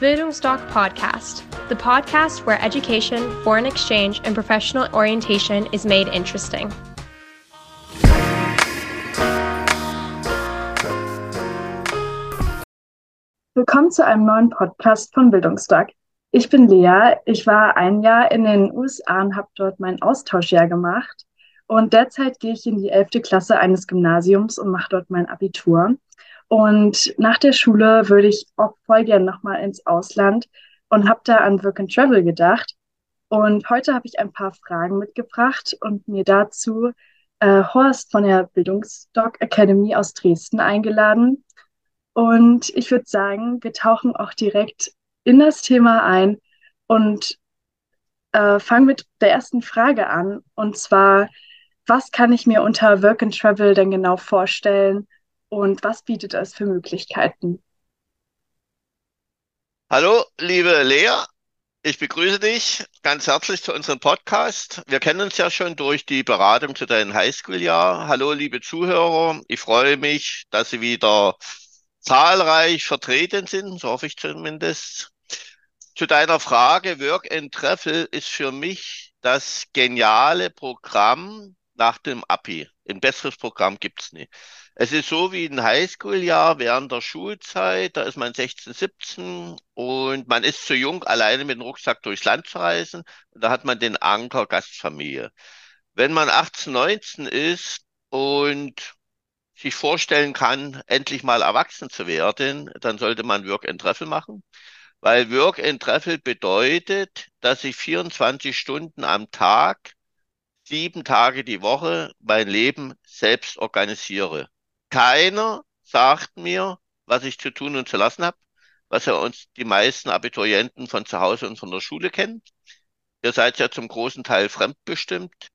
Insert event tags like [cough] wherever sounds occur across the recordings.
Bildungsdoc Podcast, the podcast where education, foreign exchange, and professional orientation is made interesting. Willkommen zu einem neuen Podcast von Bildungsdoc. Ich bin Lea. Ich war ein Jahr in den USA und habe dort mein Austauschjahr gemacht. Und derzeit gehe ich in die 11. Klasse eines Gymnasiums und mache dort mein Abitur. Und nach der Schule würde ich auch voll gerne nochmal ins Ausland und habe da an Work and Travel gedacht. Und heute habe ich ein paar Fragen mitgebracht und mir dazu äh, Horst von der Bildungsdoc Academy aus Dresden eingeladen. Und ich würde sagen, wir tauchen auch direkt in das Thema ein und äh, fangen mit der ersten Frage an. Und zwar, was kann ich mir unter Work and Travel denn genau vorstellen und was bietet es für Möglichkeiten? Hallo, liebe Lea. Ich begrüße dich ganz herzlich zu unserem Podcast. Wir kennen uns ja schon durch die Beratung zu deinem Highschool-Jahr. Hallo, liebe Zuhörer. Ich freue mich, dass Sie wieder zahlreich vertreten sind, so hoffe ich zumindest. Zu deiner Frage, Work and Treffel ist für mich das geniale Programm nach dem Abi. Ein besseres Programm gibt's nicht. Es ist so wie ein Highschool-Jahr während der Schulzeit, da ist man 16, 17 und man ist zu jung, alleine mit dem Rucksack durchs Land zu reisen. Und da hat man den Anker Gastfamilie. Wenn man 18, 19 ist und sich vorstellen kann, endlich mal erwachsen zu werden, dann sollte man Work and Treffel machen. Weil Work and Treffel bedeutet, dass ich 24 Stunden am Tag, sieben Tage die Woche mein Leben selbst organisiere. Keiner sagt mir, was ich zu tun und zu lassen habe, was ja uns die meisten Abiturienten von zu Hause und von der Schule kennen. Ihr seid ja zum großen Teil fremdbestimmt.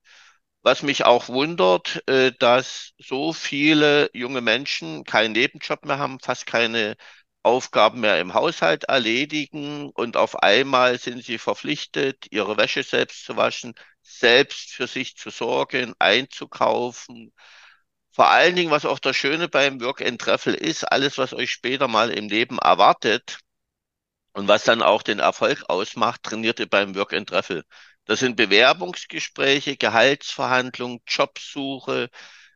Was mich auch wundert, äh, dass so viele junge Menschen keinen Nebenjob mehr haben, fast keine Aufgaben mehr im Haushalt erledigen und auf einmal sind sie verpflichtet, ihre Wäsche selbst zu waschen, selbst für sich zu sorgen, einzukaufen, vor allen Dingen, was auch das Schöne beim Work and Treffel ist, alles, was euch später mal im Leben erwartet und was dann auch den Erfolg ausmacht, trainiert ihr beim Work and Treffel. Das sind Bewerbungsgespräche, Gehaltsverhandlungen, Jobsuche.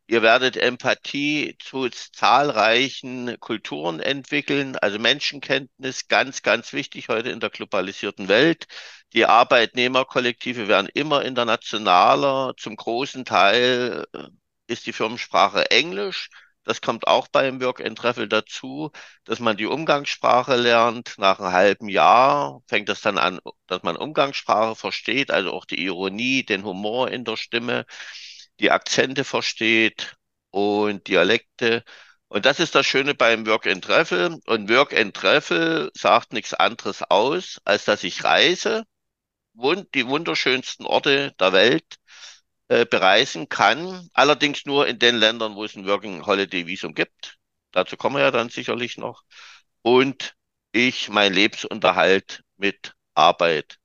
Ihr werdet Empathie zu zahlreichen Kulturen entwickeln, also Menschenkenntnis, ganz, ganz wichtig heute in der globalisierten Welt. Die Arbeitnehmerkollektive werden immer internationaler, zum großen Teil ist die Firmensprache Englisch. Das kommt auch beim Work and Travel dazu, dass man die Umgangssprache lernt. Nach einem halben Jahr fängt das dann an, dass man Umgangssprache versteht, also auch die Ironie, den Humor in der Stimme, die Akzente versteht und Dialekte. Und das ist das Schöne beim Work and Travel. Und Work and Travel sagt nichts anderes aus, als dass ich reise, die wunderschönsten Orte der Welt äh, bereisen kann. Allerdings nur in den Ländern, wo es ein Working Holiday Visum gibt. Dazu kommen wir ja dann sicherlich noch. Und ich mein Lebensunterhalt mit Arbeit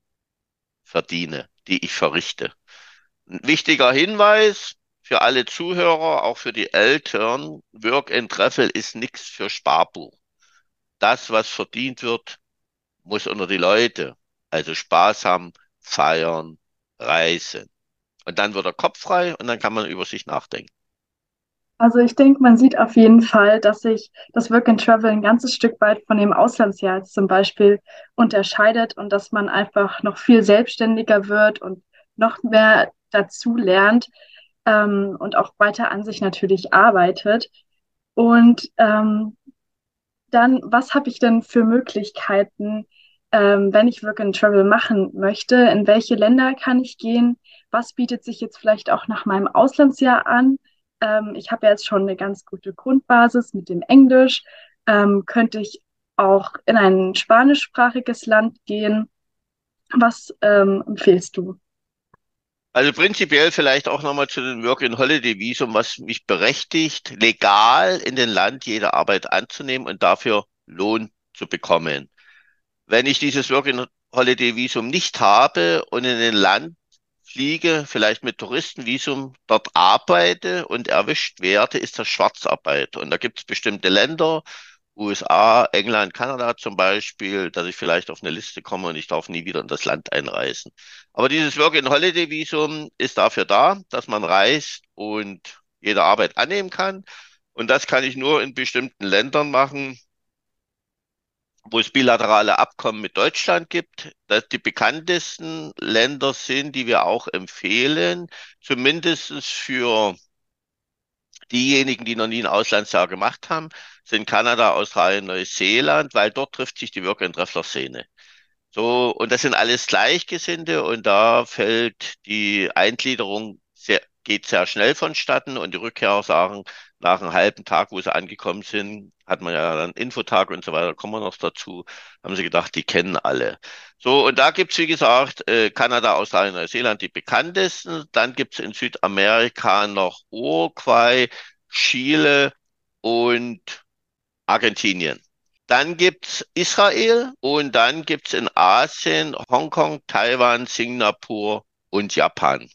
verdiene, die ich verrichte. Ein wichtiger Hinweis für alle Zuhörer, auch für die Eltern, Work and Treffel ist nichts für Sparbuch. Das, was verdient wird, muss unter die Leute. Also Spaß haben, feiern, reisen. Und dann wird der Kopf frei und dann kann man über sich nachdenken. Also ich denke, man sieht auf jeden Fall, dass sich das Work and Travel ein ganzes Stück weit von dem Auslandsjahr zum Beispiel unterscheidet und dass man einfach noch viel selbstständiger wird und noch mehr dazu lernt ähm, und auch weiter an sich natürlich arbeitet. Und ähm, dann, was habe ich denn für Möglichkeiten, ähm, wenn ich Work and Travel machen möchte? In welche Länder kann ich gehen? was bietet sich jetzt vielleicht auch nach meinem Auslandsjahr an? Ähm, ich habe jetzt schon eine ganz gute Grundbasis mit dem Englisch. Ähm, könnte ich auch in ein spanischsprachiges Land gehen? Was ähm, empfehlst du? Also prinzipiell vielleicht auch nochmal zu den Work-in-Holiday-Visum, was mich berechtigt, legal in den Land jede Arbeit anzunehmen und dafür Lohn zu bekommen. Wenn ich dieses Work-in-Holiday-Visum nicht habe und in ein Land fliege, vielleicht mit Touristenvisum dort arbeite und erwischt werde, ist das Schwarzarbeit. Und da gibt es bestimmte Länder, USA, England, Kanada zum Beispiel, dass ich vielleicht auf eine Liste komme und ich darf nie wieder in das Land einreisen. Aber dieses Work-and-Holiday-Visum ist dafür da, dass man reist und jede Arbeit annehmen kann. Und das kann ich nur in bestimmten Ländern machen, wo es bilaterale Abkommen mit Deutschland gibt, dass die bekanntesten Länder sind, die wir auch empfehlen, zumindest für diejenigen, die noch nie ein Auslandsjahr gemacht haben, sind Kanada, Australien, Neuseeland, weil dort trifft sich die Work- and Traveler-Szene. So, und das sind alles Gleichgesinnte und da fällt die Eingliederung sehr, geht sehr schnell vonstatten und die Rückkehrer sagen, nach einem halben Tag, wo sie angekommen sind, hat man ja dann Infotag und so weiter, kommen wir noch dazu, haben sie gedacht, die kennen alle. So, und da gibt's wie gesagt, äh, Kanada, Australien, Neuseeland die bekanntesten. Dann gibt's in Südamerika noch Uruguay, Chile und Argentinien. Dann gibt's Israel und dann gibt's in Asien Hongkong, Taiwan, Singapur und Japan.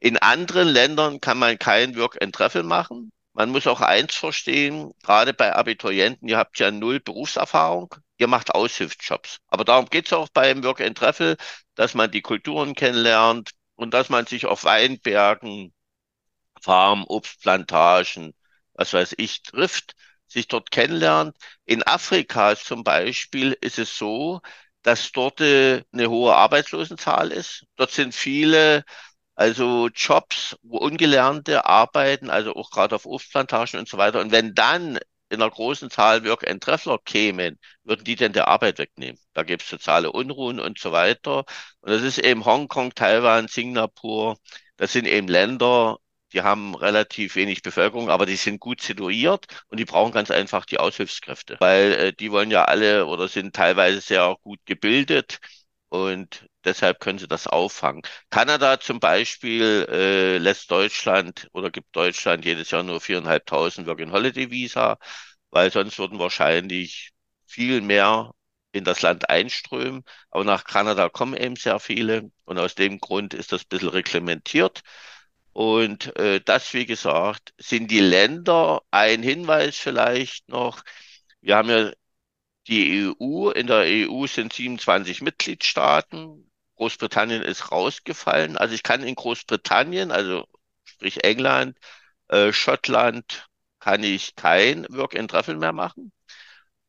In anderen Ländern kann man kein Work and Travel machen. Man muss auch eins verstehen, gerade bei Abiturienten, ihr habt ja null Berufserfahrung, ihr macht Aushilfsjobs. Aber darum geht's auch beim Work and Travel, dass man die Kulturen kennenlernt und dass man sich auf Weinbergen, Farm, Obstplantagen, was weiß ich, trifft, sich dort kennenlernt. In Afrika zum Beispiel ist es so, dass dort äh, eine hohe Arbeitslosenzahl ist. Dort sind viele also Jobs, wo Ungelernte arbeiten, also auch gerade auf Obstplantagen und so weiter. Und wenn dann in einer großen Zahl Work and Traveler kämen, würden die denn der Arbeit wegnehmen? Da gibt es soziale Unruhen und so weiter. Und das ist eben Hongkong, Taiwan, Singapur. Das sind eben Länder, die haben relativ wenig Bevölkerung, aber die sind gut situiert und die brauchen ganz einfach die Aushilfskräfte, weil äh, die wollen ja alle oder sind teilweise sehr gut gebildet und deshalb können sie das auffangen. Kanada zum Beispiel äh, lässt Deutschland oder gibt Deutschland jedes Jahr nur 4.500 Work-and-Holiday-Visa, weil sonst würden wahrscheinlich viel mehr in das Land einströmen. Aber nach Kanada kommen eben sehr viele und aus dem Grund ist das ein bisschen reglementiert. Und äh, das, wie gesagt, sind die Länder. Ein Hinweis vielleicht noch. Wir haben ja die EU, in der EU sind 27 Mitgliedstaaten. Großbritannien ist rausgefallen. Also ich kann in Großbritannien, also sprich England, äh, Schottland, kann ich kein Work and Travel mehr machen,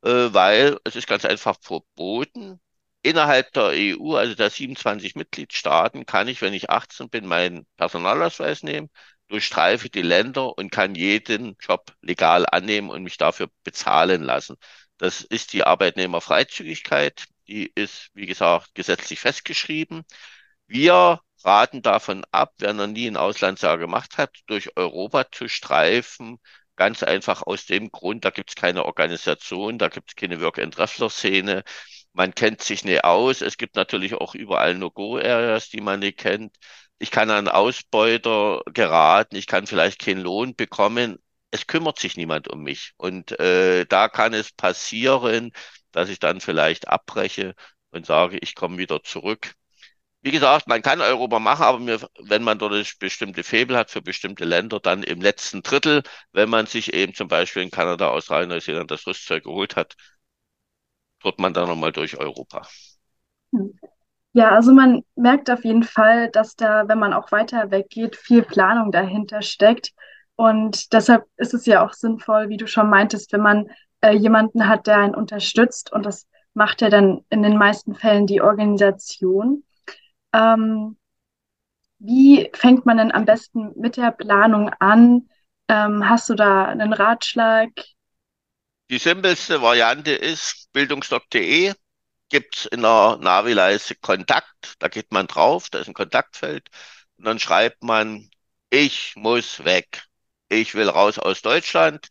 äh, weil es ist ganz einfach verboten. Innerhalb der EU, also der 27 Mitgliedstaaten, kann ich, wenn ich 18 bin, meinen Personalausweis nehmen, durchstreife die Länder und kann jeden Job legal annehmen und mich dafür bezahlen lassen. Das ist die Arbeitnehmerfreizügigkeit. Die ist, wie gesagt, gesetzlich festgeschrieben. Wir raten davon ab, wer noch nie ein Auslandsjahr gemacht hat, durch Europa zu streifen. Ganz einfach aus dem Grund, da gibt es keine Organisation, da gibt es keine Work-and-Traveler-Szene. Man kennt sich nicht aus. Es gibt natürlich auch überall No-Go-Areas, die man nicht kennt. Ich kann an Ausbeuter geraten, ich kann vielleicht keinen Lohn bekommen es kümmert sich niemand um mich. Und äh, da kann es passieren, dass ich dann vielleicht abbreche und sage, ich komme wieder zurück. Wie gesagt, man kann Europa machen, aber mir, wenn man dort bestimmte Febel hat für bestimmte Länder, dann im letzten Drittel, wenn man sich eben zum Beispiel in Kanada, Australien, Neuseeland das Rüstzeug geholt hat, wird man dann nochmal durch Europa. Hm. Ja, also man merkt auf jeden Fall, dass da, wenn man auch weiter weggeht, viel Planung dahinter steckt. Und deshalb ist es ja auch sinnvoll, wie du schon meintest, wenn man äh, jemanden hat, der einen unterstützt. Und das macht ja dann in den meisten Fällen die Organisation. Ähm, wie fängt man denn am besten mit der Planung an? Ähm, hast du da einen Ratschlag? Die simpelste Variante ist bildungsdoc.de. Gibt es in der Navi-Leiste Kontakt. Da geht man drauf, da ist ein Kontaktfeld. Und dann schreibt man, ich muss weg ich will raus aus Deutschland.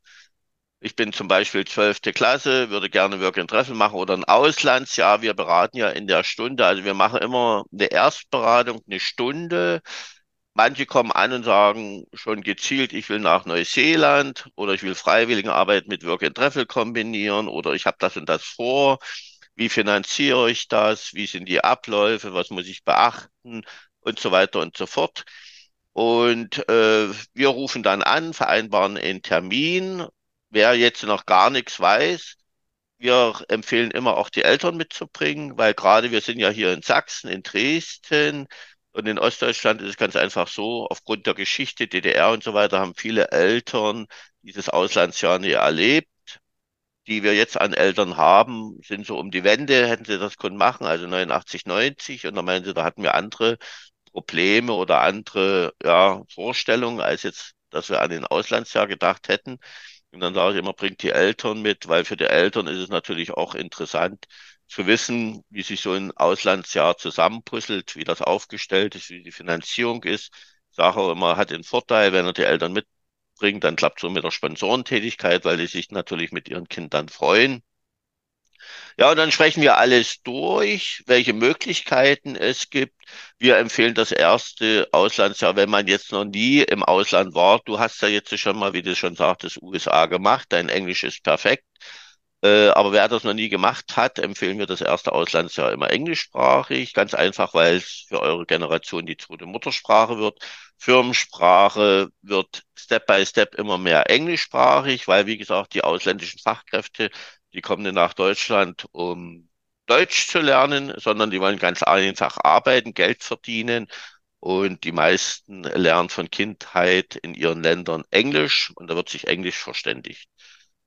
Ich bin zum Beispiel zwölfte Klasse, würde gerne Work and Travel machen oder ein Auslandsjahr. Wir beraten ja in der Stunde. Also wir machen immer eine Erstberatung, eine Stunde. Manche kommen an und sagen schon gezielt, ich will nach Neuseeland oder ich will Freiwilligenarbeit mit Work and Travel kombinieren oder ich habe das und das vor. Wie finanziere ich das? Wie sind die Abläufe? Was muss ich beachten? Und so weiter und so fort. Und äh, wir rufen dann an, vereinbaren einen Termin. Wer jetzt noch gar nichts weiß, wir empfehlen immer auch die Eltern mitzubringen, weil gerade wir sind ja hier in Sachsen, in Dresden und in Ostdeutschland ist es ganz einfach so, aufgrund der Geschichte, DDR und so weiter, haben viele Eltern dieses Auslandsjahr nie erlebt. Die wir jetzt an Eltern haben, sind so um die Wende, hätten sie das können machen, also 89, 90. Und da meinen sie, da hatten wir andere Probleme oder andere ja, Vorstellungen, als jetzt, dass wir an den Auslandsjahr gedacht hätten. Und dann sage ich immer, bringt die Eltern mit, weil für die Eltern ist es natürlich auch interessant zu wissen, wie sich so ein Auslandsjahr zusammenpuzzelt, wie das aufgestellt ist, wie die Finanzierung ist. Ich sage auch immer, hat den Vorteil, wenn er die Eltern mitbringt, dann klappt so mit der Sponsorentätigkeit, weil die sich natürlich mit ihren Kindern freuen. Ja, und dann sprechen wir alles durch, welche Möglichkeiten es gibt. Wir empfehlen das erste Auslandsjahr, wenn man jetzt noch nie im Ausland war. Du hast ja jetzt schon mal, wie du schon sagtest, USA gemacht. Dein Englisch ist perfekt. Äh, aber wer das noch nie gemacht hat, empfehlen wir das erste Auslandsjahr immer englischsprachig. Ganz einfach, weil es für eure Generation die zweite Muttersprache wird. Firmensprache wird Step by Step immer mehr englischsprachig, weil, wie gesagt, die ausländischen Fachkräfte die kommen nicht nach Deutschland, um Deutsch zu lernen, sondern die wollen ganz einfach arbeiten, Geld verdienen. Und die meisten lernen von Kindheit in ihren Ländern Englisch und da wird sich Englisch verständigt.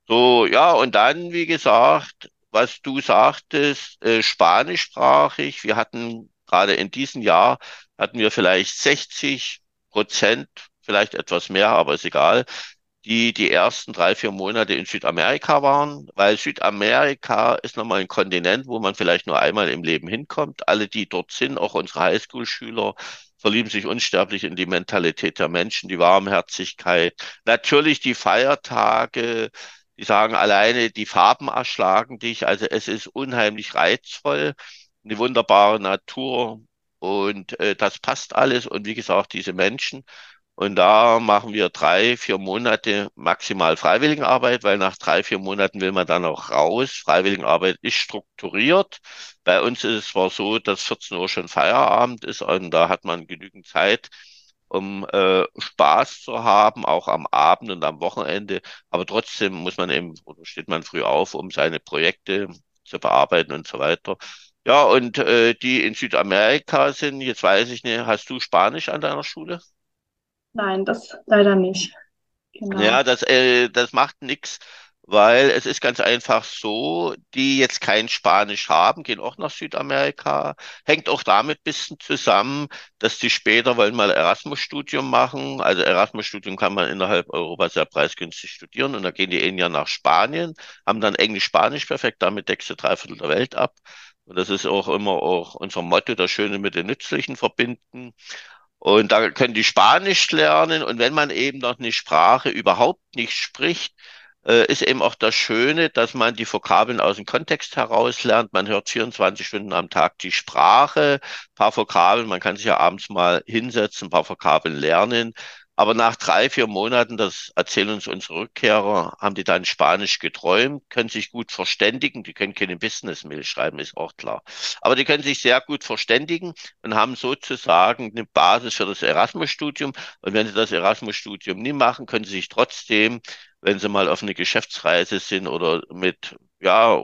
So, ja, und dann, wie gesagt, was du sagtest, äh, spanischsprachig. Wir hatten gerade in diesem Jahr hatten wir vielleicht 60 Prozent, vielleicht etwas mehr, aber ist egal, die die ersten drei, vier Monate in Südamerika waren, weil Südamerika ist nochmal ein Kontinent, wo man vielleicht nur einmal im Leben hinkommt. Alle, die dort sind, auch unsere Highschool-Schüler, verlieben sich unsterblich in die Mentalität der Menschen, die Warmherzigkeit. Natürlich die Feiertage, die sagen alleine, die Farben erschlagen dich. Also es ist unheimlich reizvoll, eine wunderbare Natur und äh, das passt alles. Und wie gesagt, diese Menschen, und da machen wir drei, vier Monate maximal Freiwilligenarbeit, weil nach drei, vier Monaten will man dann auch raus. Freiwilligenarbeit ist strukturiert. Bei uns ist es zwar so, dass 14 Uhr schon Feierabend ist und da hat man genügend Zeit, um äh, Spaß zu haben, auch am Abend und am Wochenende. Aber trotzdem muss man eben, oder steht man früh auf, um seine Projekte zu bearbeiten und so weiter. Ja, und äh, die in Südamerika sind, jetzt weiß ich nicht, hast du Spanisch an deiner Schule? Nein, das leider nicht. Genau. Ja, das, äh, das macht nichts, weil es ist ganz einfach so, die jetzt kein Spanisch haben, gehen auch nach Südamerika. Hängt auch damit ein bisschen zusammen, dass die später wollen mal Erasmus-Studium machen. Also Erasmus-Studium kann man innerhalb Europas sehr preisgünstig studieren und dann gehen die ein Jahr nach Spanien, haben dann Englisch-Spanisch perfekt, damit deckst du drei Viertel der Welt ab. Und das ist auch immer auch unser Motto, das Schöne mit den Nützlichen verbinden. Und da können die Spanisch lernen. Und wenn man eben noch eine Sprache überhaupt nicht spricht, äh, ist eben auch das Schöne, dass man die Vokabeln aus dem Kontext heraus lernt. Man hört 24 Stunden am Tag die Sprache, paar Vokabeln. Man kann sich ja abends mal hinsetzen, paar Vokabeln lernen. Aber nach drei, vier Monaten, das erzählen uns unsere Rückkehrer, haben die dann Spanisch geträumt, können sich gut verständigen. Die können keine Business-Mail schreiben, ist auch klar. Aber die können sich sehr gut verständigen und haben sozusagen eine Basis für das Erasmus-Studium. Und wenn sie das Erasmus-Studium nie machen, können sie sich trotzdem, wenn sie mal auf eine Geschäftsreise sind oder mit, ja,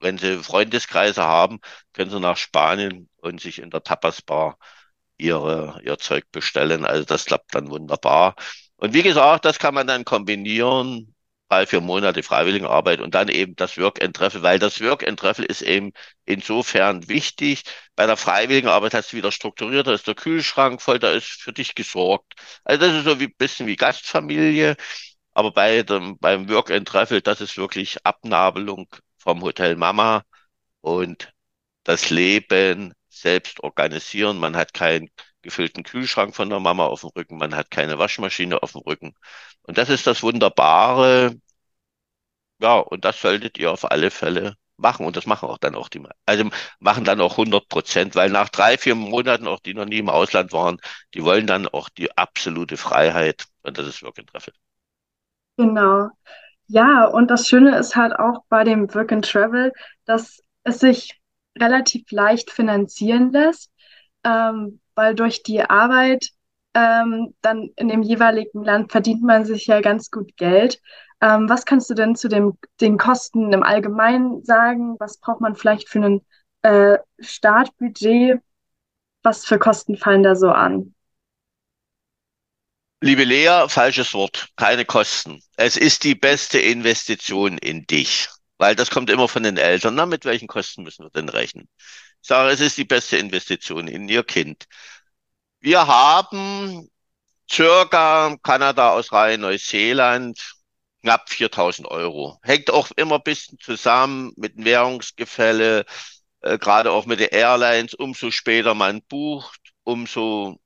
wenn sie Freundeskreise haben, können sie nach Spanien und sich in der Tapas-Bar ihre, ihr Zeug bestellen. Also das klappt dann wunderbar. Und wie gesagt, das kann man dann kombinieren, drei, vier Monate Freiwilligenarbeit und dann eben das Work and Treffel, weil das Work and Treffel ist eben insofern wichtig. Bei der Freiwilligenarbeit hast du wieder strukturiert, da ist der Kühlschrank voll, da ist für dich gesorgt. Also das ist so wie bisschen wie Gastfamilie. Aber bei dem, beim Work and Treffel, das ist wirklich Abnabelung vom Hotel Mama und das Leben selbst organisieren. Man hat keinen gefüllten Kühlschrank von der Mama auf dem Rücken, man hat keine Waschmaschine auf dem Rücken. Und das ist das Wunderbare. Ja, und das solltet ihr auf alle Fälle machen. Und das machen auch dann auch die, also machen dann auch 100 Prozent, weil nach drei, vier Monaten, auch die noch nie im Ausland waren, die wollen dann auch die absolute Freiheit. Und das ist Work and Travel. Genau. Ja, und das Schöne ist halt auch bei dem Work and Travel, dass es sich relativ leicht finanzieren lässt, ähm, weil durch die Arbeit ähm, dann in dem jeweiligen Land verdient man sich ja ganz gut Geld. Ähm, was kannst du denn zu dem, den Kosten im Allgemeinen sagen? Was braucht man vielleicht für ein äh, Startbudget? Was für Kosten fallen da so an? Liebe Lea, falsches Wort, keine Kosten. Es ist die beste Investition in dich, weil das kommt immer von den Eltern. Na, mit welchen Kosten müssen wir denn rechnen? Ich sage, es ist die beste Investition in ihr Kind. Wir haben circa Kanada, Australien, Neuseeland, knapp 4000 Euro. Hängt auch immer ein bisschen zusammen mit dem Währungsgefälle, äh, gerade auch mit den Airlines. Umso später man bucht, umso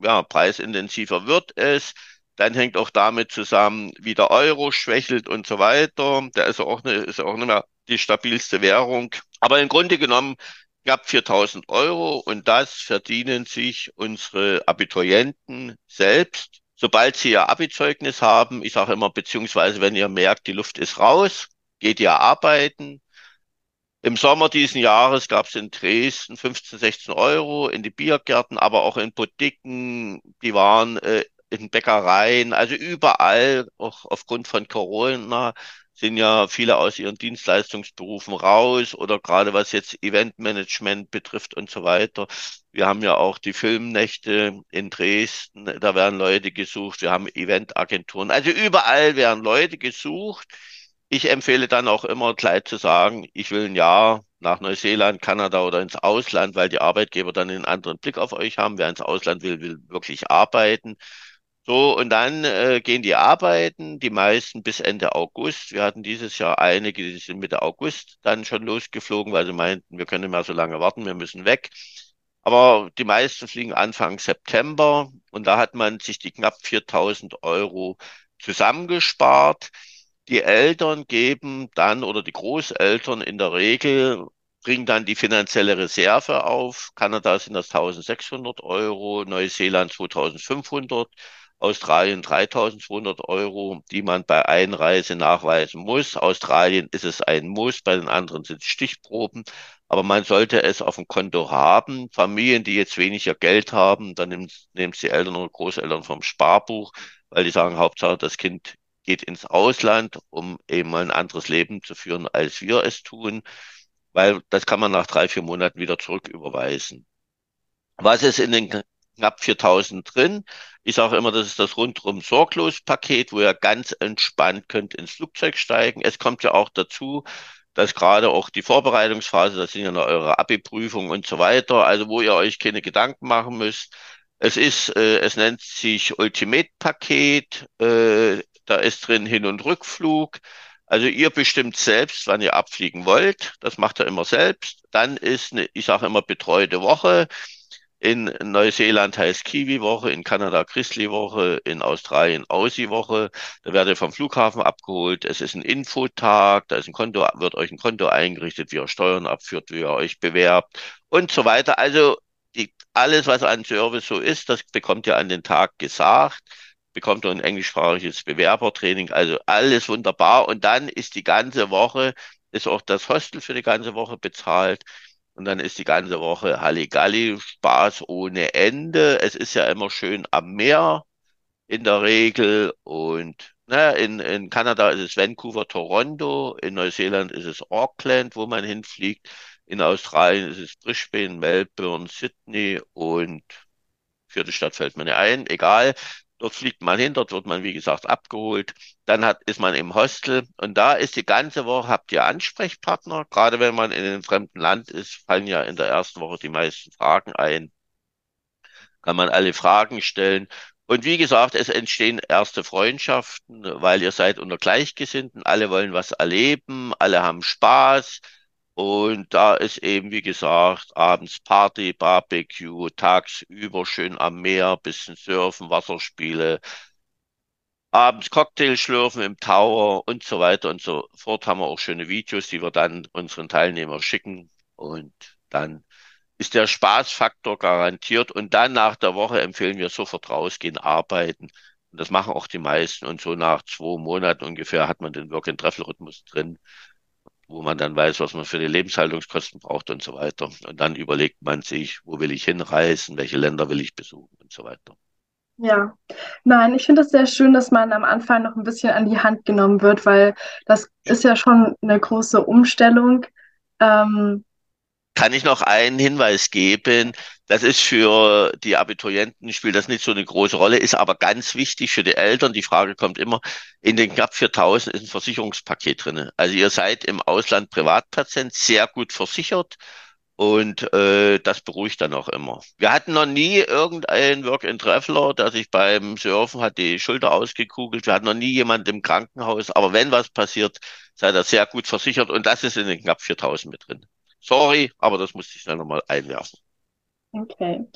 ja, preisintensiver wird es. Dann hängt auch damit zusammen, wie der Euro schwächelt und so weiter. Der ist auch, eine, ist auch nicht mehr die stabilste Währung. Aber im Grunde genommen knapp 4000 Euro und das verdienen sich unsere Abiturienten selbst. Sobald sie ihr Abi-Zeugnis haben, ich sage immer, beziehungsweise wenn ihr merkt, die Luft ist raus, geht ihr arbeiten. Im Sommer diesen Jahres gab es in Dresden 15, 16 Euro in die Biergärten, aber auch in Boutiquen, die waren äh, in Bäckereien, also überall, auch aufgrund von Corona, sind ja viele aus ihren Dienstleistungsberufen raus oder gerade was jetzt Eventmanagement betrifft und so weiter. Wir haben ja auch die Filmnächte in Dresden, da werden Leute gesucht. Wir haben Eventagenturen. Also überall werden Leute gesucht. Ich empfehle dann auch immer gleich zu sagen, ich will ein Jahr nach Neuseeland, Kanada oder ins Ausland, weil die Arbeitgeber dann einen anderen Blick auf euch haben. Wer ins Ausland will, will wirklich arbeiten. So, und dann äh, gehen die arbeiten, die meisten bis Ende August. Wir hatten dieses Jahr einige, die sind Mitte August dann schon losgeflogen, weil sie meinten, wir können nicht mehr so lange warten, wir müssen weg. Aber die meisten fliegen Anfang September und da hat man sich die knapp 4000 Euro zusammengespart. Die Eltern geben dann oder die Großeltern in der Regel bringen dann die finanzielle Reserve auf. Kanada sind das 1600 Euro, Neuseeland 2500 Australien 3200 Euro, die man bei Einreise nachweisen muss. Australien ist es ein Muss, bei den anderen sind es Stichproben. Aber man sollte es auf dem Konto haben. Familien, die jetzt weniger Geld haben, dann nehmen, nehmen die Eltern oder Großeltern vom Sparbuch, weil die sagen, Hauptsache das Kind geht ins Ausland, um eben mal ein anderes Leben zu führen, als wir es tun. Weil das kann man nach drei, vier Monaten wieder zurücküberweisen. Was ist in den knapp 4000 drin. Ich sage immer, das ist das rundrum sorglos Paket, wo ihr ganz entspannt könnt ins Flugzeug steigen. Es kommt ja auch dazu, dass gerade auch die Vorbereitungsphase, das sind ja noch eure Abi-Prüfungen und so weiter, also wo ihr euch keine Gedanken machen müsst. Es ist, äh, es nennt sich Ultimate-Paket, äh, da ist drin Hin- und Rückflug. Also ihr bestimmt selbst, wann ihr abfliegen wollt. Das macht ihr immer selbst. Dann ist eine, ich sage immer, betreute Woche. In Neuseeland heißt Kiwi-Woche, in Kanada Grizzly-Woche, in Australien Aussie-Woche. Da werdet ihr vom Flughafen abgeholt. Es ist ein Infotag, da ist ein Konto, wird euch ein Konto eingerichtet, wie ihr Steuern abführt, wie ihr euch bewerbt und so weiter. Also die, alles, was an Service so ist, das bekommt ihr an den Tag gesagt bekommt ihr ein englischsprachiges Bewerbertraining, also alles wunderbar. Und dann ist die ganze Woche, ist auch das Hostel für die ganze Woche bezahlt. Und dann ist die ganze Woche Halligalli, Spaß ohne Ende. Es ist ja immer schön am Meer in der Regel. Und na, in, in Kanada ist es Vancouver, Toronto. In Neuseeland ist es Auckland, wo man hinfliegt. In Australien ist es Brisbane, Melbourne, Sydney und vierte Stadt fällt mir nicht ein. Egal. Dort fliegt man hin, dort wird man, wie gesagt, abgeholt. Dann hat, ist man im Hostel und da ist die ganze Woche, habt ihr Ansprechpartner. Gerade wenn man in einem fremden Land ist, fallen ja in der ersten Woche die meisten Fragen ein. Kann man alle Fragen stellen. Und wie gesagt, es entstehen erste Freundschaften, weil ihr seid unter Gleichgesinnten. Alle wollen was erleben, alle haben Spaß. Und da ist eben, wie gesagt, abends Party, Barbecue, tagsüber schön am Meer, bisschen Surfen, Wasserspiele, abends Cocktail schlürfen im Tower und so weiter und so fort. Haben wir auch schöne Videos, die wir dann unseren Teilnehmern schicken. Und dann ist der Spaßfaktor garantiert. Und dann nach der Woche empfehlen wir sofort rausgehen, arbeiten. Und das machen auch die meisten. Und so nach zwei Monaten ungefähr hat man den Work-and-Travel-Rhythmus drin wo man dann weiß, was man für die Lebenshaltungskosten braucht und so weiter. Und dann überlegt man sich, wo will ich hinreisen, welche Länder will ich besuchen und so weiter. Ja, nein, ich finde es sehr schön, dass man am Anfang noch ein bisschen an die Hand genommen wird, weil das ist ja schon eine große Umstellung. Ähm, Kann ich noch einen Hinweis geben? Das ist für die Abiturienten, spielt das nicht so eine große Rolle, ist aber ganz wichtig für die Eltern. Die Frage kommt immer, in den knapp 4000 ist ein Versicherungspaket drin. Also ihr seid im Ausland Privatpatient sehr gut versichert und äh, das beruhigt dann auch immer. Wir hatten noch nie irgendeinen Work-and-Traveler, der sich beim Surfen hat die Schulter ausgekugelt. Wir hatten noch nie jemanden im Krankenhaus. Aber wenn was passiert, seid ihr sehr gut versichert und das ist in den knapp 4000 mit drin. Sorry, aber das musste ich schnell nochmal einwerfen. okay.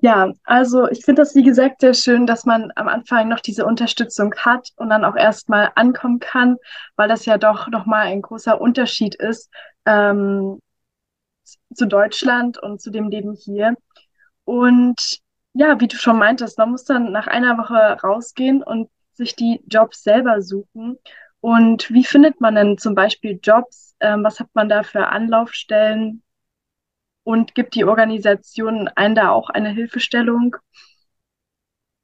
Ja, also ich finde das, wie gesagt, sehr schön, dass man am Anfang noch diese Unterstützung hat und dann auch erstmal ankommen kann, weil das ja doch nochmal ein großer Unterschied ist ähm, zu Deutschland und zu dem Leben hier. Und ja, wie du schon meintest, man muss dann nach einer Woche rausgehen und sich die Jobs selber suchen. Und wie findet man denn zum Beispiel Jobs? Ähm, was hat man da für Anlaufstellen? Und gibt die Organisation einen da auch eine Hilfestellung?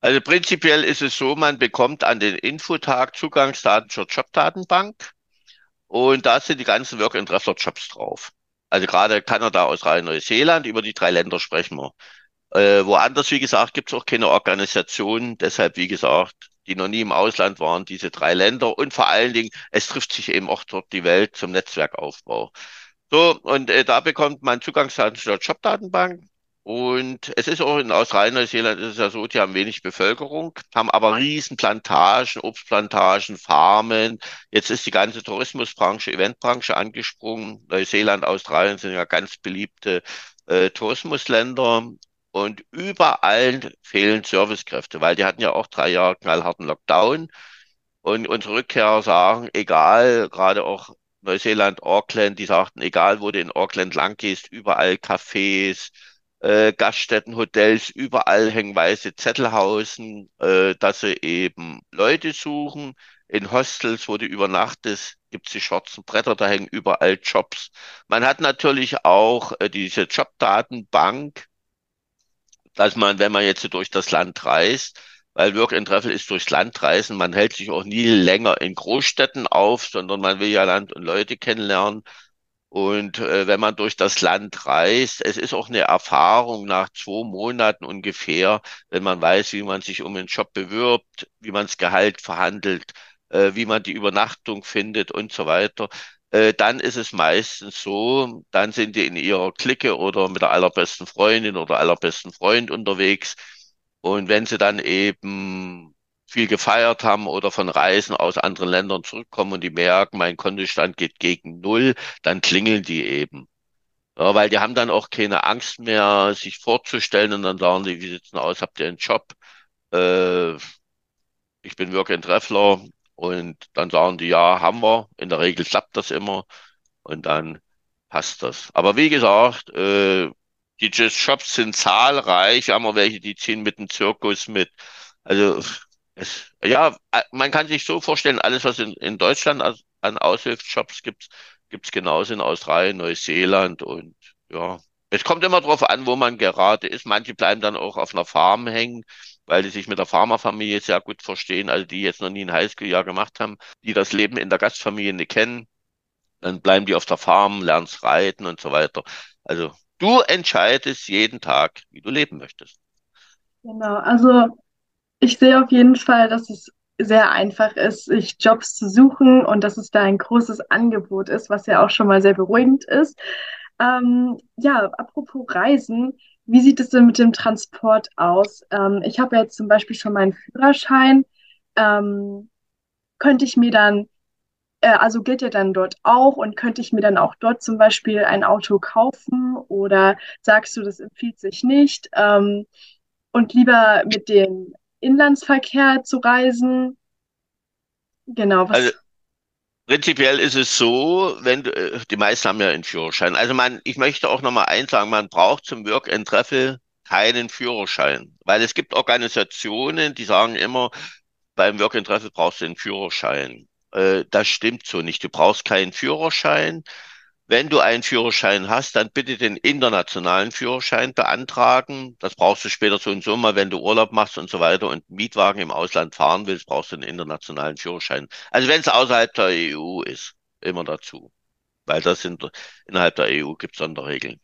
Also prinzipiell ist es so, man bekommt an den Infotag Zugangsdaten zur Jobdatenbank und da sind die ganzen Work-and-Traveler-Jobs drauf. Also gerade Kanada, Australien, Neuseeland, über die drei Länder sprechen wir. Äh, woanders, wie gesagt, gibt es auch keine Organisation. Deshalb, wie gesagt, die noch nie im Ausland waren, diese drei Länder. Und vor allen Dingen, es trifft sich eben auch dort die Welt zum Netzwerkaufbau. So, und äh, da bekommt man Zugangsdaten zu der Jobdatenbank. Und es ist auch in Australien, Neuseeland ist es ja so, die haben wenig Bevölkerung, haben aber riesen Plantagen, Obstplantagen, Farmen. Jetzt ist die ganze Tourismusbranche, Eventbranche angesprungen. Neuseeland, Australien sind ja ganz beliebte äh, Tourismusländer. Und überall fehlen Servicekräfte, weil die hatten ja auch drei Jahre knallharten Lockdown. Und unsere Rückkehrer sagen, egal, gerade auch Neuseeland, Auckland, die sagten, egal wo du in Auckland lang gehst, überall Cafés, äh, Gaststätten, Hotels, überall hängen weiße Zettelhausen, äh, dass sie eben Leute suchen. In Hostels, wo du übernachtest, gibt's die schwarzen Bretter, da hängen überall Jobs. Man hat natürlich auch äh, diese Jobdatenbank, dass man, wenn man jetzt durch das Land reist, weil Work and Travel ist durchs Land reisen, man hält sich auch nie länger in Großstädten auf, sondern man will ja Land und Leute kennenlernen. Und äh, wenn man durch das Land reist, es ist auch eine Erfahrung nach zwei Monaten ungefähr, wenn man weiß, wie man sich um einen Job bewirbt, wie man das Gehalt verhandelt, äh, wie man die Übernachtung findet und so weiter. Äh, dann ist es meistens so, dann sind die in ihrer Clique oder mit der allerbesten Freundin oder allerbesten Freund unterwegs. Und wenn sie dann eben viel gefeiert haben oder von Reisen aus anderen Ländern zurückkommen und die merken, mein Kontostand geht gegen Null, dann klingeln die eben. Ja, weil die haben dann auch keine Angst mehr, sich vorzustellen und dann sagen die, wie sieht's denn aus, habt ihr einen Job? Äh, ich bin Work and Traveler und dann sagen die, ja, haben wir. In der Regel klappt das immer und dann passt das. Aber wie gesagt, äh, die Shops sind zahlreich, haben wir welche, die ziehen mit dem Zirkus mit. Also es, ja, man kann sich so vorstellen, alles, was in, in Deutschland an Aushilfsjobs gibt, gibt's genauso in Australien, Neuseeland und ja. Es kommt immer darauf an, wo man gerade ist. Manche bleiben dann auch auf einer Farm hängen, weil die sich mit der Farmerfamilie sehr gut verstehen, also die jetzt noch nie ein Highschool-Jahr gemacht haben, die das Leben in der Gastfamilie nicht kennen. Dann bleiben die auf der Farm, lernst reiten und so weiter. Also du entscheidest jeden Tag, wie du leben möchtest. Genau, also ich sehe auf jeden Fall, dass es sehr einfach ist, sich Jobs zu suchen und dass es da ein großes Angebot ist, was ja auch schon mal sehr beruhigend ist. Ähm, ja, apropos Reisen, wie sieht es denn mit dem Transport aus? Ähm, ich habe jetzt zum Beispiel schon meinen Führerschein. Ähm, könnte ich mir dann, äh, also gilt der dann dort auch und könnte ich mir dann auch dort zum Beispiel ein Auto kaufen oder sagst du, das empfiehlt sich nicht? Ähm, und lieber mit dem Inlandsverkehr zu reisen? Genau, Also was? Prinzipiell ist es so, wenn du, äh, die meisten haben ja einen Führerschein. Also man, ich möchte auch nochmal eins sagen, man braucht zum Work and Travel keinen Führerschein, weil es gibt Organisationen, die sagen immer, beim Work and Travel brauchst du einen Führerschein. Äh, das stimmt so nicht. Du brauchst keinen Führerschein. Wenn du einen Führerschein hast, dann bitte den internationalen Führerschein beantragen. Das brauchst du später so und so mal, wenn du Urlaub machst und so weiter und Mietwagen im Ausland fahren willst, brauchst du einen internationalen Führerschein. Also wenn es außerhalb der EU ist, immer dazu. Weil das sind, innerhalb der EU gibt es Sonderregeln.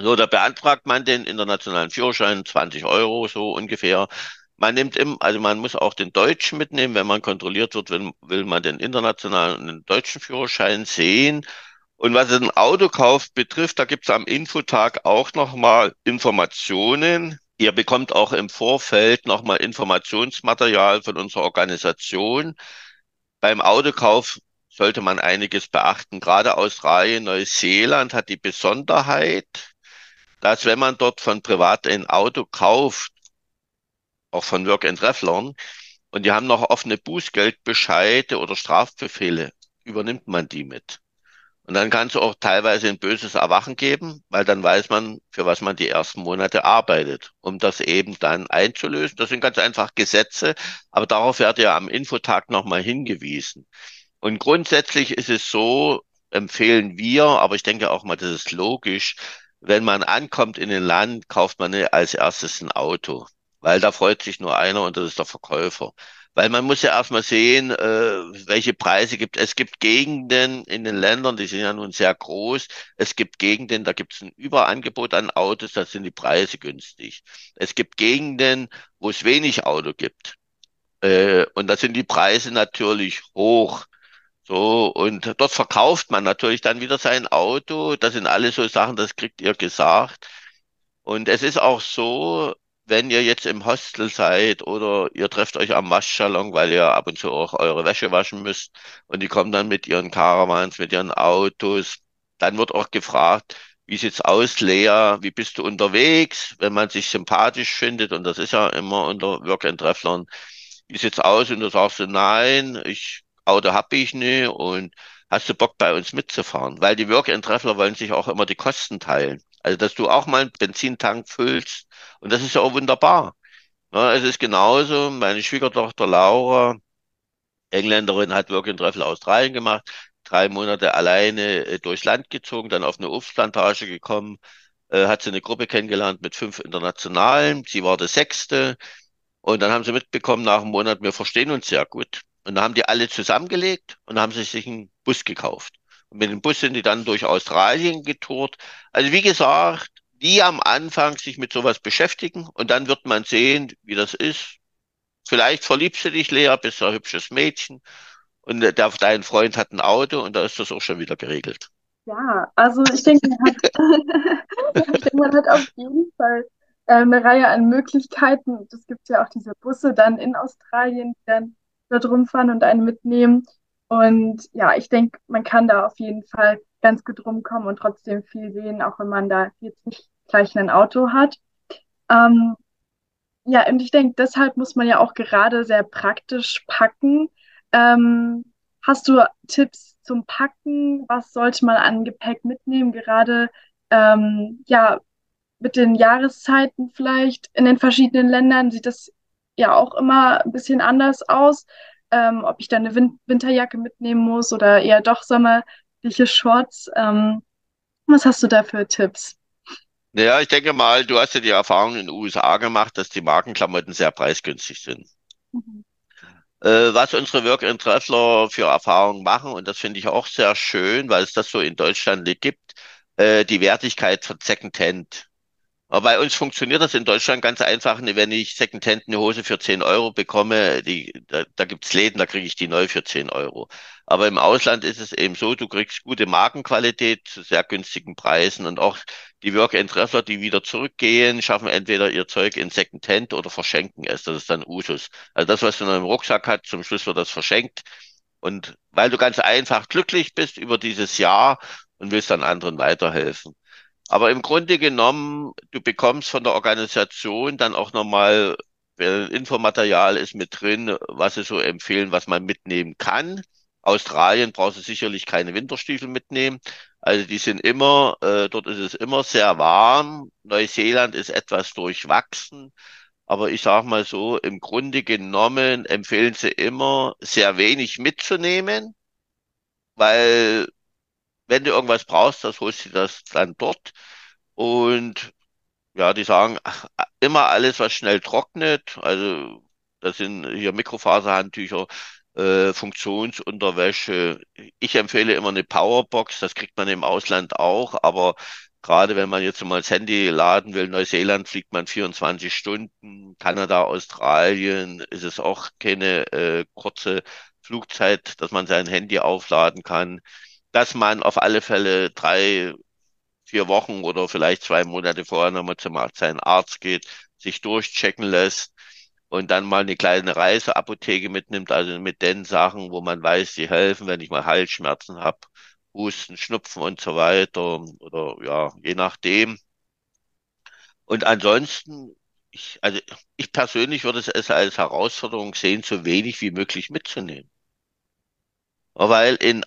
So, da beantragt man den internationalen Führerschein, 20 Euro so ungefähr. Man nimmt im, also man muss auch den Deutschen mitnehmen, wenn man kontrolliert wird, will, will man den internationalen und den deutschen Führerschein sehen. Und was den Autokauf betrifft, da gibt es am Infotag auch nochmal Informationen. Ihr bekommt auch im Vorfeld nochmal Informationsmaterial von unserer Organisation. Beim Autokauf sollte man einiges beachten. Gerade Australien, Neuseeland hat die Besonderheit, dass wenn man dort von privat ein Auto kauft, auch von Work and Trefflern, und die haben noch offene Bußgeldbescheide oder Strafbefehle, übernimmt man die mit. Und dann kann es auch teilweise ein böses Erwachen geben, weil dann weiß man, für was man die ersten Monate arbeitet, um das eben dann einzulösen. Das sind ganz einfach Gesetze, aber darauf wird ja am Infotag nochmal hingewiesen. Und grundsätzlich ist es so, empfehlen wir, aber ich denke auch mal, das ist logisch, wenn man ankommt in ein Land, kauft man als erstes ein Auto, weil da freut sich nur einer und das ist der Verkäufer. Weil man muss ja erstmal sehen, äh, welche Preise gibt es. gibt Gegenden in den Ländern, die sind ja nun sehr groß. Es gibt Gegenden, da gibt es ein Überangebot an Autos, da sind die Preise günstig. Es gibt Gegenden, wo es wenig Auto gibt. Äh, und da sind die Preise natürlich hoch. So, und dort verkauft man natürlich dann wieder sein Auto. Das sind alles so Sachen, das kriegt ihr gesagt. Und es ist auch so, wenn ihr jetzt im Hostel seid oder ihr trefft euch am Waschsalon, weil ihr ab und zu auch eure Wäsche waschen müsst und die kommen dann mit ihren Caravans, mit ihren Autos, dann wird auch gefragt, wie sieht's aus, Lea? Wie bist du unterwegs? Wenn man sich sympathisch findet, und das ist ja immer unter Work and Trefflern, wie sieht's aus? Und du sagst du, nein, ich, Auto hab ich nicht und hast du Bock bei uns mitzufahren? Weil die Work and wollen sich auch immer die Kosten teilen. Also, dass du auch mal einen Benzintank füllst. Und das ist ja auch wunderbar. Ja, es ist genauso. Meine Schwiegertochter Laura, Engländerin, hat Work and Travel Australien gemacht. Drei Monate alleine äh, durchs Land gezogen, dann auf eine Obstplantage gekommen, äh, hat sie eine Gruppe kennengelernt mit fünf Internationalen. Sie war der Sechste. Und dann haben sie mitbekommen nach einem Monat, wir verstehen uns sehr gut. Und dann haben die alle zusammengelegt und haben sich einen Bus gekauft. Und mit dem Bus sind die dann durch Australien getourt. Also wie gesagt, die am Anfang sich mit sowas beschäftigen und dann wird man sehen, wie das ist. Vielleicht verliebst du dich, Lea, bist ein hübsches Mädchen und der, dein Freund hat ein Auto und da ist das auch schon wieder geregelt. Ja, also ich denke, man hat, [laughs] ich denke, man hat auf jeden Fall äh, eine Reihe an Möglichkeiten. Es gibt ja auch diese Busse dann in Australien, die dann dort rumfahren und einen mitnehmen. Und ja, ich denke, man kann da auf jeden Fall ganz gut rumkommen und trotzdem viel sehen, auch wenn man da jetzt nicht gleich ein Auto hat. Ähm, ja, und ich denke, deshalb muss man ja auch gerade sehr praktisch packen. Ähm, hast du Tipps zum Packen? Was sollte man an Gepäck mitnehmen? Gerade ähm, ja mit den Jahreszeiten vielleicht in den verschiedenen Ländern sieht das ja auch immer ein bisschen anders aus ähm, ob ich dann eine Win Winterjacke mitnehmen muss oder eher doch sommerliche Shorts. Ähm, was hast du da für Tipps? Naja, ich denke mal, du hast ja die Erfahrung in den USA gemacht, dass die Markenklamotten sehr preisgünstig sind. Mhm. Äh, was unsere Work-and-Treffler für Erfahrungen machen, und das finde ich auch sehr schön, weil es das so in Deutschland gibt, äh, die Wertigkeit von Secondhand. Aber bei uns funktioniert das in Deutschland ganz einfach. Wenn ich Secondhand eine Hose für 10 Euro bekomme, die, da, da gibt's Läden, da kriege ich die neu für 10 Euro. Aber im Ausland ist es eben so, du kriegst gute Markenqualität zu sehr günstigen Preisen und auch die Work-and-Treffler, die wieder zurückgehen, schaffen entweder ihr Zeug in Secondhand oder verschenken es. Das ist dann Usus. Also das, was du noch im Rucksack hast, zum Schluss wird das verschenkt. Und weil du ganz einfach glücklich bist über dieses Jahr und willst dann anderen weiterhelfen. Aber im Grunde genommen, du bekommst von der Organisation dann auch nochmal, Infomaterial ist mit drin, was sie so empfehlen, was man mitnehmen kann. Australien brauchst du sicherlich keine Winterstiefel mitnehmen. Also die sind immer, äh, dort ist es immer sehr warm. Neuseeland ist etwas durchwachsen. Aber ich sage mal so, im Grunde genommen empfehlen sie immer, sehr wenig mitzunehmen, weil wenn du irgendwas brauchst, das holst du das dann dort. Und ja, die sagen immer alles, was schnell trocknet. Also das sind hier Mikrofaserhandtücher, äh, Funktionsunterwäsche. Ich empfehle immer eine Powerbox, das kriegt man im Ausland auch, aber gerade wenn man jetzt mal das Handy laden will, Neuseeland fliegt man 24 Stunden, Kanada, Australien ist es auch keine äh, kurze Flugzeit, dass man sein Handy aufladen kann, dass man auf alle Fälle drei, vier Wochen oder vielleicht zwei Monate vorher nochmal zum seinen Arzt geht, sich durchchecken lässt und dann mal eine kleine Reiseapotheke mitnimmt, also mit den Sachen, wo man weiß, die helfen, wenn ich mal Halsschmerzen habe, Husten, Schnupfen und so weiter oder ja, je nachdem. Und ansonsten, ich, also ich persönlich würde es als Herausforderung sehen, so wenig wie möglich mitzunehmen. Weil in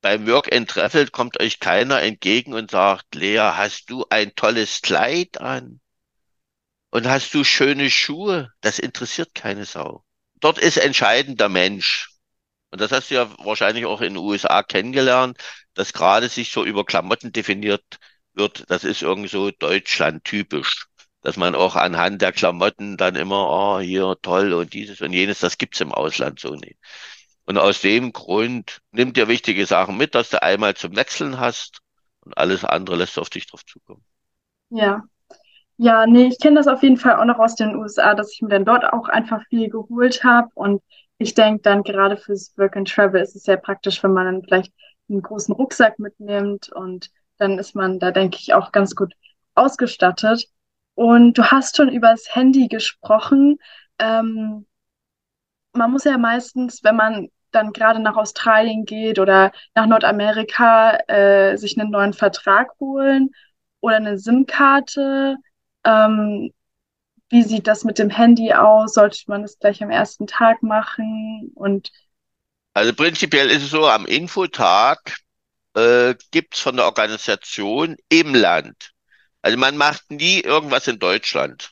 beim Work and Travel kommt euch keiner entgegen und sagt, Lea, hast du ein tolles Kleid an? Und hast du schöne Schuhe? Das interessiert keine Sau. Dort ist entscheidend der Mensch. Und das hast du ja wahrscheinlich auch in den USA kennengelernt, dass gerade sich so über Klamotten definiert wird. Das ist irgend so Deutschland typisch. Dass man auch anhand der Klamotten dann immer, oh, hier toll und dieses und jenes, das gibt's im Ausland so nicht. Und aus dem Grund nimm dir wichtige Sachen mit, dass du einmal zum Wechseln hast und alles andere lässt auf dich drauf zukommen. Ja, ja, nee, ich kenne das auf jeden Fall auch noch aus den USA, dass ich mir dann dort auch einfach viel geholt habe. Und ich denke dann gerade fürs Work and Travel ist es sehr praktisch, wenn man dann vielleicht einen großen Rucksack mitnimmt und dann ist man da, denke ich, auch ganz gut ausgestattet. Und du hast schon über das Handy gesprochen. Ähm, man muss ja meistens, wenn man dann gerade nach Australien geht oder nach Nordamerika, äh, sich einen neuen Vertrag holen oder eine SIM-Karte ähm, wie sieht das mit dem Handy aus? Sollte man es gleich am ersten Tag machen? Und also prinzipiell ist es so, am Infotag äh, gibt es von der Organisation im Land. Also man macht nie irgendwas in Deutschland.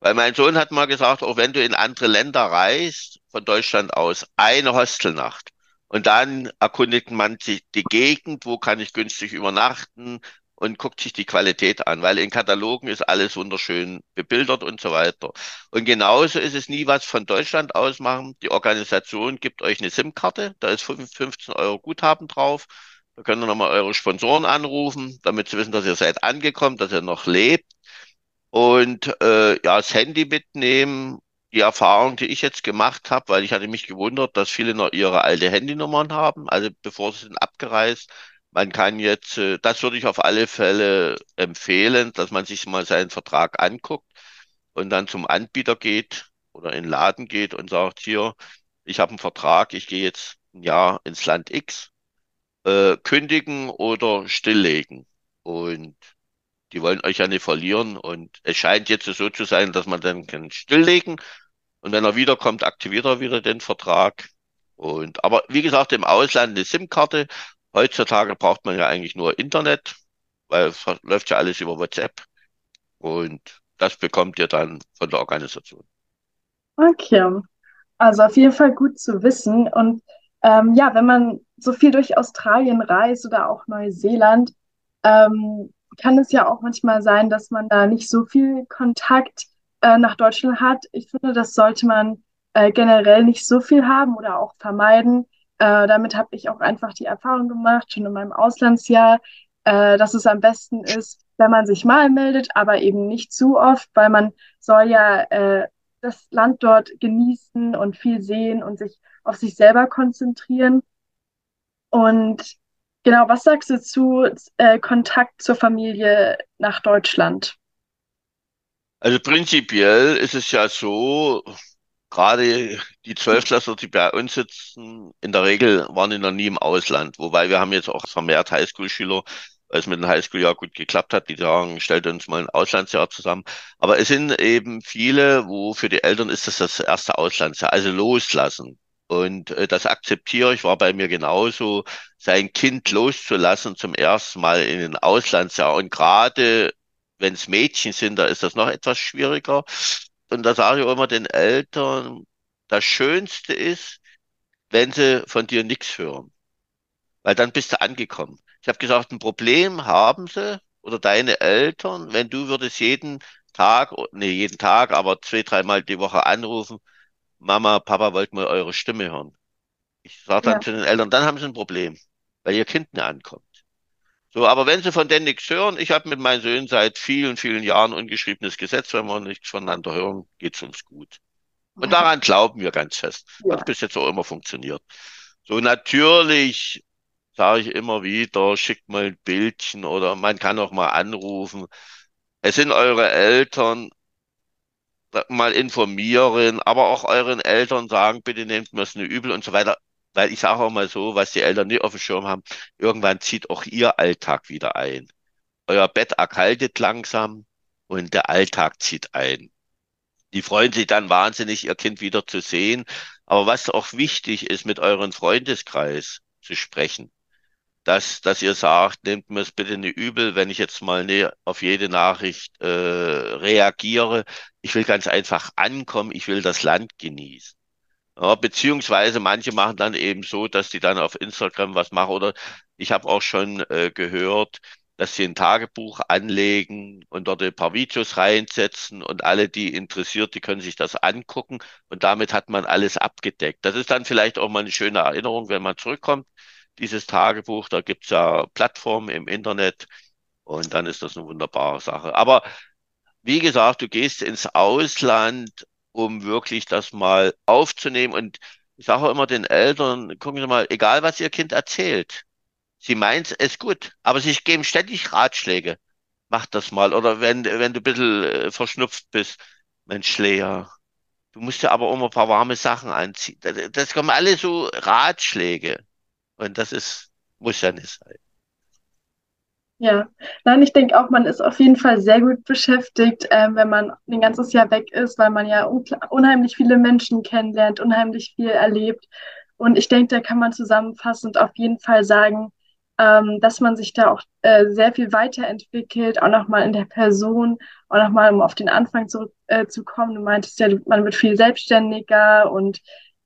Weil mein Sohn hat mal gesagt, auch wenn du in andere Länder reist, von Deutschland aus, eine Hostelnacht. Und dann erkundigt man sich die Gegend, wo kann ich günstig übernachten, und guckt sich die Qualität an, weil in Katalogen ist alles wunderschön bebildert und so weiter. Und genauso ist es nie was von Deutschland aus machen. Die Organisation gibt euch eine SIM-Karte, da ist 15 Euro Guthaben drauf. Da könnt ihr nochmal eure Sponsoren anrufen, damit sie wissen, dass ihr seid angekommen, dass ihr noch lebt. Und äh, ja, das Handy mitnehmen, die Erfahrung, die ich jetzt gemacht habe, weil ich hatte mich gewundert, dass viele noch ihre alte Handynummern haben, also bevor sie sind abgereist, man kann jetzt, äh, das würde ich auf alle Fälle empfehlen, dass man sich mal seinen Vertrag anguckt und dann zum Anbieter geht oder in den Laden geht und sagt, hier, ich habe einen Vertrag, ich gehe jetzt ein Jahr ins Land X, äh, kündigen oder stilllegen. Und die wollen euch ja nicht verlieren. Und es scheint jetzt so zu sein, dass man dann kann stilllegen. Und wenn er wiederkommt, aktiviert er wieder den Vertrag. Und, aber wie gesagt, im Ausland eine SIM-Karte Heutzutage braucht man ja eigentlich nur Internet, weil es läuft ja alles über WhatsApp und das bekommt ihr dann von der Organisation. Okay, also auf jeden Fall gut zu wissen. Und ähm, ja, wenn man so viel durch Australien reist oder auch Neuseeland, ähm, kann es ja auch manchmal sein, dass man da nicht so viel Kontakt äh, nach Deutschland hat. Ich finde, das sollte man äh, generell nicht so viel haben oder auch vermeiden. Äh, damit habe ich auch einfach die Erfahrung gemacht, schon in meinem Auslandsjahr, äh, dass es am besten ist, wenn man sich mal meldet, aber eben nicht zu oft, weil man soll ja äh, das Land dort genießen und viel sehen und sich auf sich selber konzentrieren. Und genau, was sagst du zu äh, Kontakt zur Familie nach Deutschland? Also prinzipiell ist es ja so, gerade die Zwölfklässler, die bei uns sitzen, in der Regel waren die noch nie im Ausland. Wobei wir haben jetzt auch vermehrt Highschool-Schüler, weil es mit dem Highschool-Jahr gut geklappt hat, die sagen, stellt uns mal ein Auslandsjahr zusammen. Aber es sind eben viele, wo für die Eltern ist das das erste Auslandsjahr, also loslassen. Und äh, das akzeptiere ich, war bei mir genauso, sein Kind loszulassen zum ersten Mal in ein Auslandsjahr. Und gerade wenn es Mädchen sind, da ist das noch etwas schwieriger und da sage ich immer den Eltern, das Schönste ist, wenn sie von dir nichts hören. Weil dann bist du angekommen. Ich Ich habe gesagt, ein Problem haben sie oder deine Eltern, wenn du würdest jeden Tag, nee, jeden Tag, aber zwei, dreimal die Woche anrufen, Mama, Papa, wollt mal eure Stimme hören. Ich sage dann Ja. zu den Eltern, dann haben sie ein Problem, weil ihr Kind nicht ankommt. So, aber wenn sie von denen nichts hören, ich habe mit meinen Söhnen seit vielen, vielen Jahren ungeschriebenes Gesetz, wenn wir nichts voneinander hören, geht's uns gut. Und daran glauben wir ganz fest. Hat Ja. bis jetzt auch immer funktioniert. So natürlich sage ich immer wieder, schickt mal ein Bildchen oder man kann auch mal anrufen. Es sind eure Eltern, mal informieren, aber auch euren Eltern sagen, bitte nehmt mir es nicht übel und so weiter. Weil ich sage auch mal so, was die Eltern nicht auf dem Schirm haben, irgendwann zieht auch ihr Alltag wieder ein. Euer Bett erkaltet langsam und der Alltag zieht ein. Die freuen sich dann wahnsinnig, ihr Kind wieder zu sehen. Aber was auch wichtig ist, mit euren Freundeskreis zu sprechen, dass, dass ihr sagt, nehmt mir es bitte nicht übel, wenn ich jetzt mal ne, auf jede Nachricht äh, reagiere. Ich will ganz einfach ankommen, ich will das Land genießen. Ja, beziehungsweise manche machen dann eben so, dass die dann auf Instagram was machen oder ich habe auch schon äh, gehört, dass sie ein Tagebuch anlegen und dort ein paar Videos reinsetzen und alle, die interessiert, die können sich das angucken und damit hat man alles abgedeckt. Das ist dann vielleicht auch mal eine schöne Erinnerung, wenn man zurückkommt, dieses Tagebuch. Da gibt's ja Plattformen im Internet und dann ist das eine wunderbare Sache. Aber wie gesagt, du gehst ins Ausland, um wirklich das mal aufzunehmen. Und ich sage auch immer den Eltern, gucken Sie mal, egal was Ihr Kind erzählt, sie meint es gut, aber sie geben ständig Ratschläge. Mach das mal. Oder wenn, wenn du ein bisschen äh, verschnupft bist, Mensch, Lea, du musst ja aber auch mal ein paar warme Sachen anziehen. Das, das kommen alle so Ratschläge. Und das ist, muss ja nicht sein. Ja, nein, ich denke auch, man ist auf jeden Fall sehr gut beschäftigt, ähm, wenn man ein ganzes Jahr weg ist, weil man ja unheimlich viele Menschen kennenlernt, unheimlich viel erlebt. Und ich denke, da kann man zusammenfassend auf jeden Fall sagen, ähm, dass man sich da auch äh, sehr viel weiterentwickelt, auch nochmal in der Person, auch nochmal, um auf den Anfang zurück äh. Du meintest ja, man wird viel selbstständiger und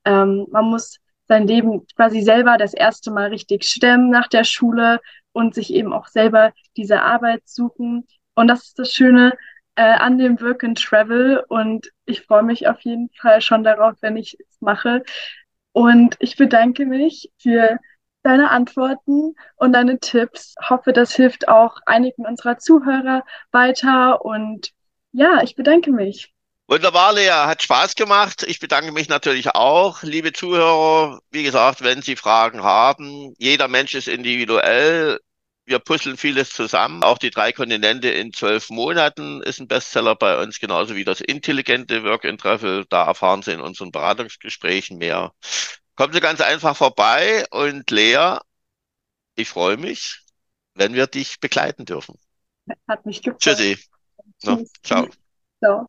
ähm, man muss sein Leben quasi selber das erste Mal richtig stemmen nach der Schule und sich eben auch selber diese Arbeit suchen. Und das ist das Schöne äh, an dem Work and Travel. Und ich freue mich auf jeden Fall schon darauf, wenn ich es mache. Und ich bedanke mich für deine Antworten und deine Tipps. Hoffe, das hilft auch einigen unserer Zuhörer weiter. Und ja, ich bedanke mich. Wunderbar, Lea, hat Spaß gemacht. Ich bedanke mich natürlich auch. Liebe Zuhörer, wie gesagt, wenn Sie Fragen haben, jeder Mensch ist individuell. Wir puzzeln vieles zusammen. Auch die drei Kontinente in zwölf Monaten ist ein Bestseller bei uns, genauso wie das intelligente Work and Travel. Da erfahren Sie in unseren Beratungsgesprächen mehr. Kommen Sie ganz einfach vorbei und Lea, ich freue mich, wenn wir dich begleiten dürfen. Hat mich gefreut. Tschüssi. No, Tschüss. ciao. Ciao.